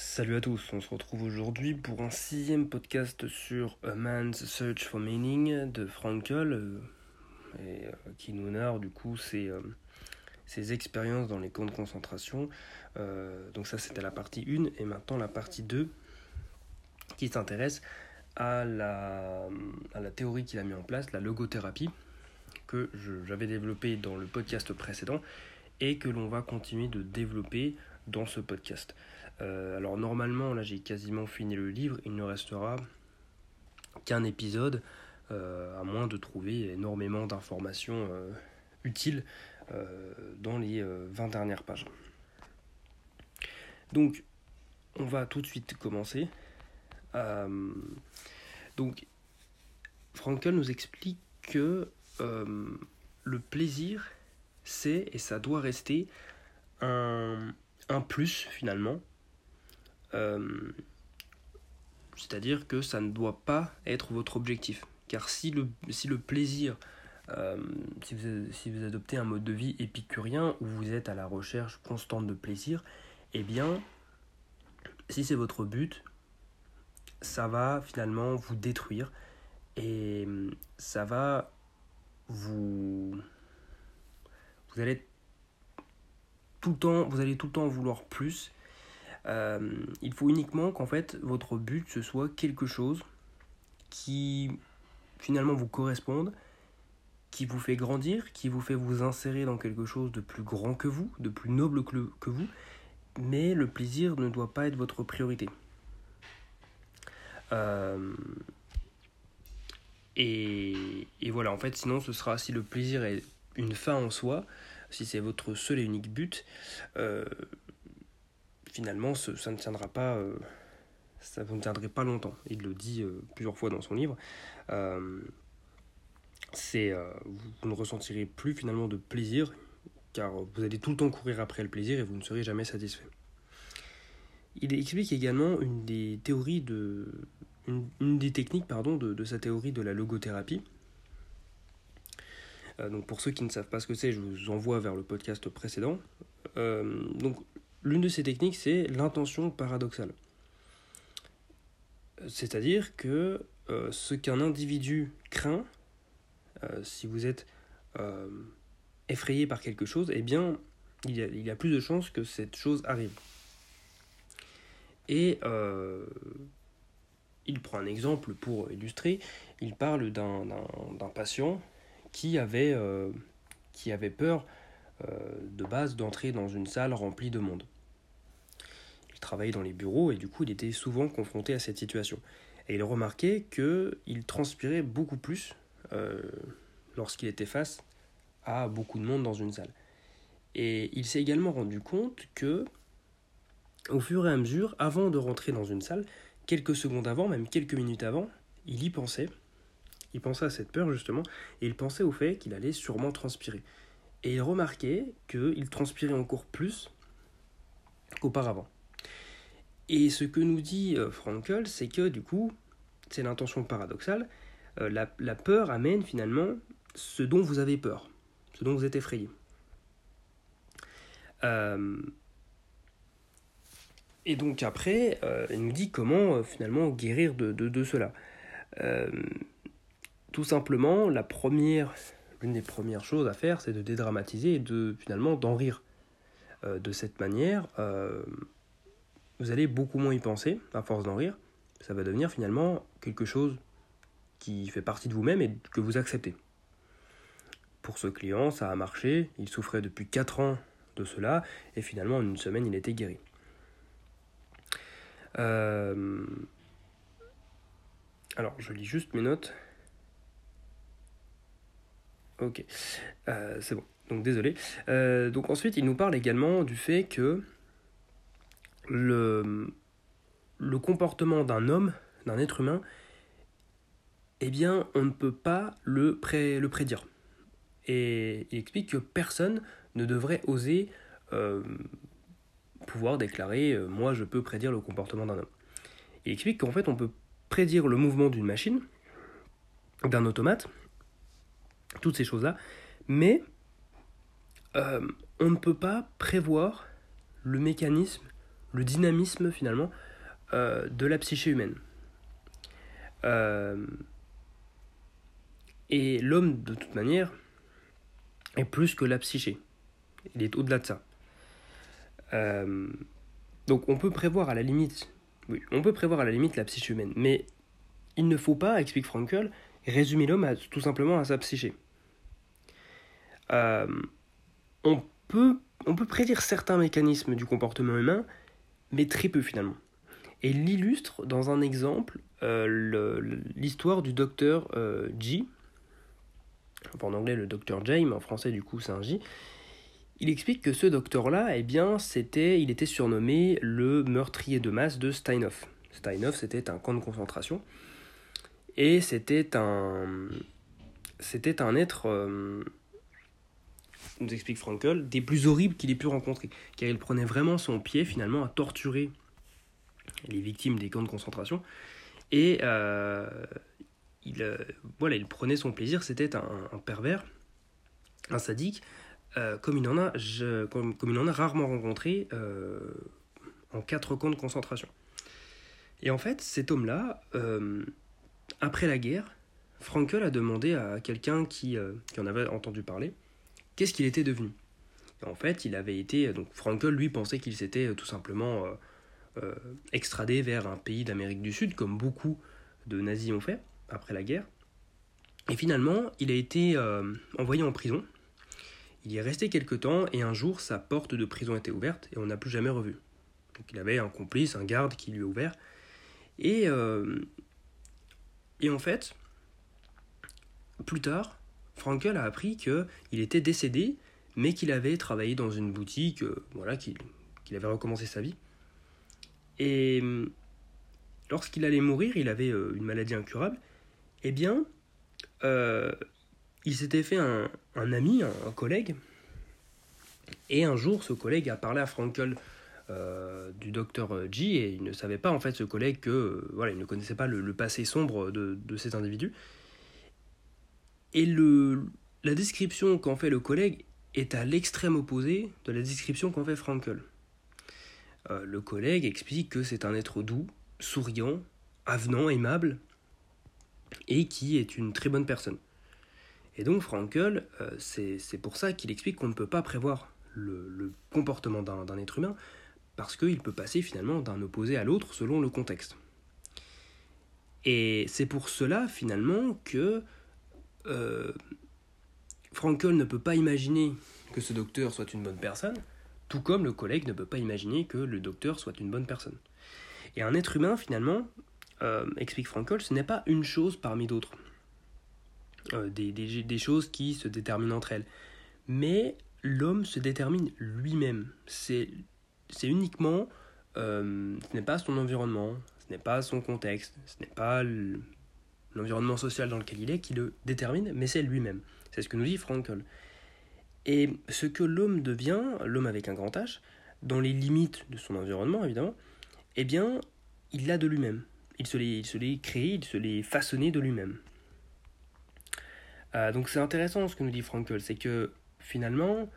Salut à tous, on se retrouve aujourd'hui pour un sixième podcast sur A Man's Search for Meaning de Frankl, euh, et, euh, qui nous narre du coup ses, euh, ses expériences dans les camps de concentration. Donc ça c'était la partie 1 et maintenant la partie 2 qui s'intéresse à la, à la théorie qu'il a mis en place, la logothérapie, que j'avais développée dans le podcast précédent et que l'on va continuer de développer dans ce podcast. Euh, alors normalement, là j'ai quasiment fini le livre, il ne restera qu'un épisode, euh, à moins de trouver énormément d'informations euh, utiles dans les euh, 20 dernières pages. Donc, on va tout de suite commencer. Donc, Frankel nous explique que le plaisir, c'est et ça doit rester un, plus finalement euh, C'est-à-dire que ça ne doit pas être votre objectif. Car si le, si le plaisir, euh, si, vous, si vous adoptez un mode de vie épicurien où vous êtes à la recherche constante de plaisir, eh bien, si c'est votre but, ça va finalement vous détruire et ça va vous... Vous allez tout le temps, vous allez tout le temps vouloir plus euh, il faut uniquement qu'en fait votre but ce soit quelque chose qui finalement vous corresponde, qui vous fait grandir, qui vous fait vous insérer dans quelque chose de plus grand que vous, de plus noble que, que vous, mais le plaisir ne doit pas être votre priorité. Euh, et, et voilà, en fait, sinon ce sera si le plaisir est une fin en soi, si c'est votre seul et unique but, euh, finalement, ça ne tiendra pas, euh, ça ne tiendrait pas longtemps. Il le dit euh, plusieurs fois dans son livre. Vous, ne ressentirez plus finalement de plaisir, car vous allez tout le temps courir après le plaisir et vous ne serez jamais satisfait. Il explique également une des théories de, une des techniques pardon de, de sa théorie de la logothérapie. Euh, donc pour ceux qui ne savent pas ce que c'est, je vous envoie vers le podcast précédent. Euh, donc L'une de ces techniques, c'est l'intention paradoxale. C'est-à-dire que euh, ce qu'un individu craint, si vous êtes effrayé par quelque chose, eh bien, il y, a, il y a plus de chances que cette chose arrive. Et il prend un exemple pour illustrer. Il parle d'un patient qui avait, euh, qui peur euh, de base d'entrer dans une salle remplie de monde. Il travaillait dans les bureaux et du coup il était souvent confronté à cette situation. Et il remarquait qu'il transpirait beaucoup plus euh, lorsqu'il était face à beaucoup de monde dans une salle. Et il s'est également rendu compte que, au fur et à mesure, avant de rentrer dans une salle, quelques secondes avant, même quelques minutes avant, il y pensait. Il pensait à cette peur justement, et il pensait au fait qu'il allait sûrement transpirer. Et il remarquait qu'il transpirait encore plus qu'auparavant. Et ce que nous dit euh, Frankel, c'est que du coup, c'est l'intention paradoxale, euh, la, peur amène finalement ce dont vous avez peur, ce dont vous êtes effrayé. Euh, et donc après, il nous dit comment finalement guérir de cela. Tout simplement, la première, l'une des premières choses à faire, c'est de dédramatiser et de finalement d'en rire. Euh, de cette manière, euh, vous allez beaucoup moins y penser à force d'en rire. Ça va devenir finalement quelque chose qui fait partie de vous-même et que vous acceptez. Pour ce client, ça a marché. Il souffrait depuis 4 ans de cela et finalement en une semaine, il était guéri. Euh, Alors, je lis juste mes notes. Ok, Euh, c'est bon. Donc désolé. Euh, donc ensuite, il nous parle également du fait que le, comportement d'un homme, d'un être humain, eh bien, on ne peut pas le, pré, le prédire. Et il explique que personne ne devrait oser euh, pouvoir déclarer Moi, je peux prédire le comportement d'un homme. Il explique qu'en fait, on peut prédire le mouvement d'une machine, d'un automate, toutes ces choses-là, mais euh, on ne peut pas prévoir le mécanisme le dynamisme finalement de la psyché humaine. et l'homme, de toute manière, est plus que la psyché. Il est au-delà de ça. donc on peut prévoir à la limite, oui, on peut prévoir à la limite la psyché humaine, mais il ne faut pas, explique Frankel, résumer l'homme tout simplement à sa psyché. Euh, on, peut, prédire certains mécanismes du comportement humain, mais très peu finalement. Et il illustre dans un exemple euh, l'histoire du docteur euh, G, en anglais le docteur James, en français du coup c'est un J. Il explique que ce docteur-là, eh bien, c'était, il était surnommé le meurtrier de masse de Steinhoff. Steinhoff, c'était un camp de concentration. Et c'était un, c'était un être, euh, nous explique Frankel, des plus horribles qu'il ait pu rencontrer, car il prenait vraiment son pied finalement à torturer les victimes des camps de concentration, et euh, il, euh, voilà, il prenait son plaisir, c'était un, pervers, un sadique, comme, il en a, comme, il en a rarement rencontré en quatre camps de concentration. Et en fait, cet homme-là, après la guerre, Frankel a demandé à quelqu'un qui, euh, qui, en avait entendu parler qu'est-ce qu'il était devenu. en fait, il avait été. Donc, Frankel, lui, pensait qu'il s'était euh, tout simplement euh, extradé vers un pays d'Amérique du Sud, comme beaucoup de nazis ont fait après la guerre. Et finalement, il a été envoyé en prison. Il y est resté quelque temps et un jour, sa porte de prison était ouverte et on n'a plus jamais revu. Donc, il avait un complice, un garde qui lui a ouvert. Et et en fait, plus tard, Frankel a appris qu'il était décédé, mais qu'il avait travaillé dans une boutique, euh, voilà, qu'il avait recommencé sa vie. Et hum, lorsqu'il allait mourir, il avait euh, une maladie incurable. Eh bien, euh, il s'était fait un, ami, un, collègue. Et un jour, ce collègue a parlé à Frankel euh, du docteur G et il ne savait pas en fait ce collègue que euh, voilà il ne connaissait pas le, passé sombre de, de, cet individu et le, la description qu'en fait le collègue est à l'extrême opposé de la description qu'en fait Frankel. Euh, le collègue explique que c'est un être doux, souriant, avenant, aimable et qui est une très bonne personne. Et donc Frankel, c'est pour ça qu'il explique qu'on ne peut pas prévoir le, le comportement d'un être humain, parce qu'il peut passer finalement d'un opposé à l'autre selon le contexte. Et c'est pour cela finalement que euh, Frankel ne peut pas imaginer que ce docteur soit une bonne personne, tout comme le collègue ne peut pas imaginer que le docteur soit une bonne personne. Et un être humain finalement, euh, explique Frankel, ce n'est pas une chose parmi d'autres, euh, des, des choses qui se déterminent entre elles, mais l'homme se détermine lui-même. C'est c'est uniquement, euh, ce n'est pas son environnement, ce n'est pas son contexte, ce n'est pas l'environnement social dans lequel il est qui le détermine, mais c'est lui-même. C'est ce que nous dit Frankel. Et ce que l'homme devient, l'homme avec un grand H, dans les limites de son environnement évidemment, eh bien, il l'a de lui-même. Il se l'est créé, il se l'est façonné de lui-même. Euh, donc c'est intéressant ce que nous dit Frankel, c'est que finalement,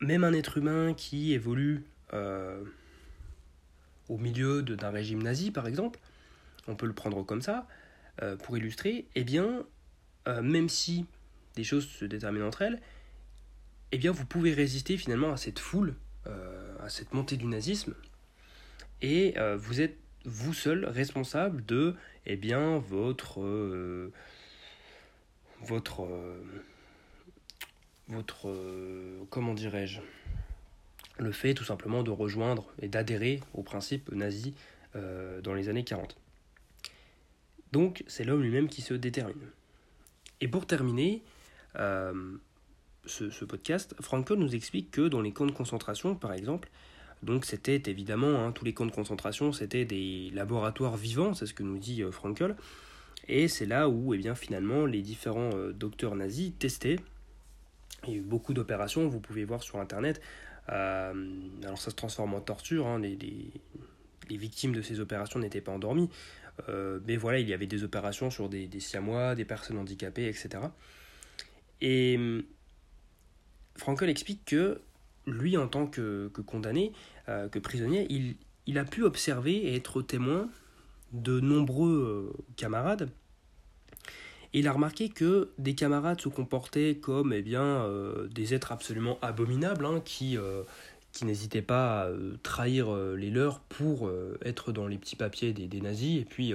même un être humain qui évolue au milieu d'un régime nazi, par exemple, on peut le prendre comme ça, euh, pour illustrer, eh bien, euh, même si des choses se déterminent entre elles, eh bien, vous pouvez résister finalement à cette foule, à cette montée du nazisme, et vous êtes vous seul responsable de, eh bien, votre, votre, votre, comment dirais-je, le fait tout simplement de rejoindre et d'adhérer au principe nazi euh, dans les années 40. Donc c'est l'homme lui-même qui se détermine. Et pour terminer euh, ce, podcast, Frankel nous explique que dans les camps de concentration, par exemple, donc c'était évidemment, hein, tous les camps de concentration, c'était des laboratoires vivants, c'est ce que nous dit euh, Frankel, et c'est là où eh bien, finalement les différents docteurs nazis testaient. Il y a eu beaucoup d'opérations, vous pouvez voir sur Internet, euh, alors ça se transforme en torture, hein, les, victimes de ces opérations n'étaient pas endormies, euh, mais voilà, il y avait des opérations sur des, siamois, des personnes handicapées, etc. Et Frankel explique que lui, en tant que, condamné, euh, que prisonnier, il, a pu observer et être témoin de nombreux euh, camarades. Il a remarqué que des camarades se comportaient comme eh bien, euh, des êtres absolument abominables, hein, qui, euh, qui n'hésitaient pas à trahir les leurs pour être dans les petits papiers des, des nazis et puis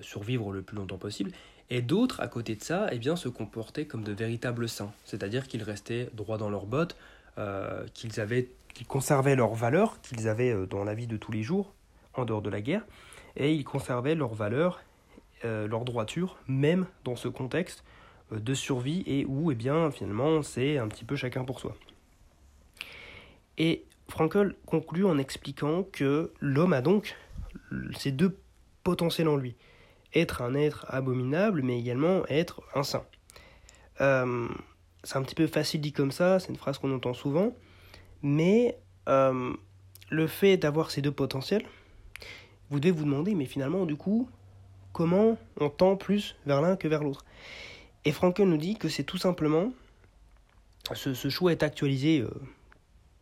survivre le plus longtemps possible. Et d'autres, à côté de ça, eh bien, se comportaient comme de véritables saints, c'est-à-dire qu'ils restaient droits dans leurs bottes, qu'ils avaient qu'ils conservaient leurs valeurs qu'ils avaient euh, dans la vie de tous les jours, en dehors de la guerre, et ils conservaient leurs valeurs, euh, leur droiture, même dans ce contexte euh, de survie et où, eh bien, finalement, c'est un petit peu chacun pour soi. Et Frankel conclut en expliquant que l'homme a donc ces deux potentiels en lui. Être un être abominable, mais également être un saint. c'est un petit peu facile dit comme ça, c'est une phrase qu'on entend souvent, mais euh, le fait d'avoir ces deux potentiels, vous devez vous demander, mais finalement, du coup, comment on tend plus vers l'un que vers l'autre Et Frankel nous dit que c'est tout simplement, ce, choix est actualisé euh,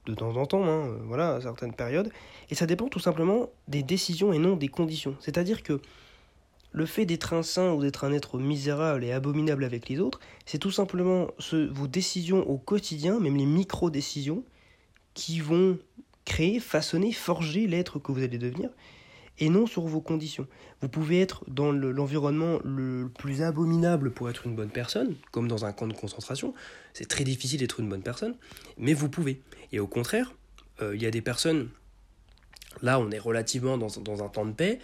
de temps en temps, hein, euh, voilà, à certaines périodes, et ça dépend tout simplement des décisions et non des conditions. C'est-à-dire que le fait d'être un saint ou d'être un être misérable et abominable avec les autres, c'est tout simplement vos décisions au quotidien, même les micro-décisions, qui vont créer, façonner, forger l'être que vous allez devenir, et non sur vos conditions. Vous pouvez être dans l'environnement le, plus abominable pour être une bonne personne, comme dans un camp de concentration. C'est très difficile d'être une bonne personne, mais vous pouvez. Et au contraire, euh, il y a des personnes, là on est relativement dans, un temps de paix,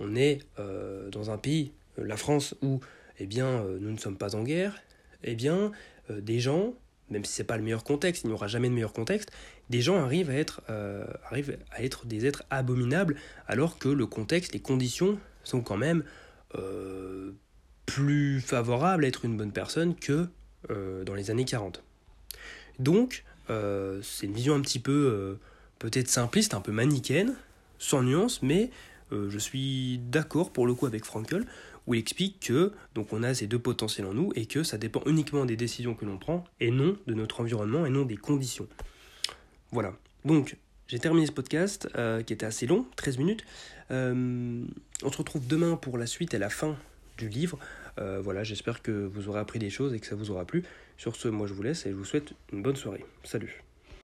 on est euh, dans un pays, euh, la France, où eh bien, nous ne sommes pas en guerre, eh bien, des gens même si c'est pas le meilleur contexte, il n'y aura jamais de meilleur contexte, des gens arrivent à être, euh, arrivent à être des êtres abominables, alors que le contexte, les conditions sont quand même euh, plus favorables à être une bonne personne que euh, dans les années 40. Donc, c'est une vision un petit peu peut-être simpliste, un peu manichéenne, sans nuance, mais je suis d'accord pour le coup avec Frankel où il explique que donc on a ces deux potentiels en nous et que ça dépend uniquement des décisions que l'on prend et non de notre environnement et non des conditions. Voilà. Donc j'ai terminé ce podcast euh, qui était assez long, 13 minutes. Euh, on se retrouve demain pour la suite et la fin du livre. Euh, voilà, j'espère que vous aurez appris des choses et que ça vous aura plu. Sur ce, moi je vous laisse et je vous souhaite une bonne soirée. Salut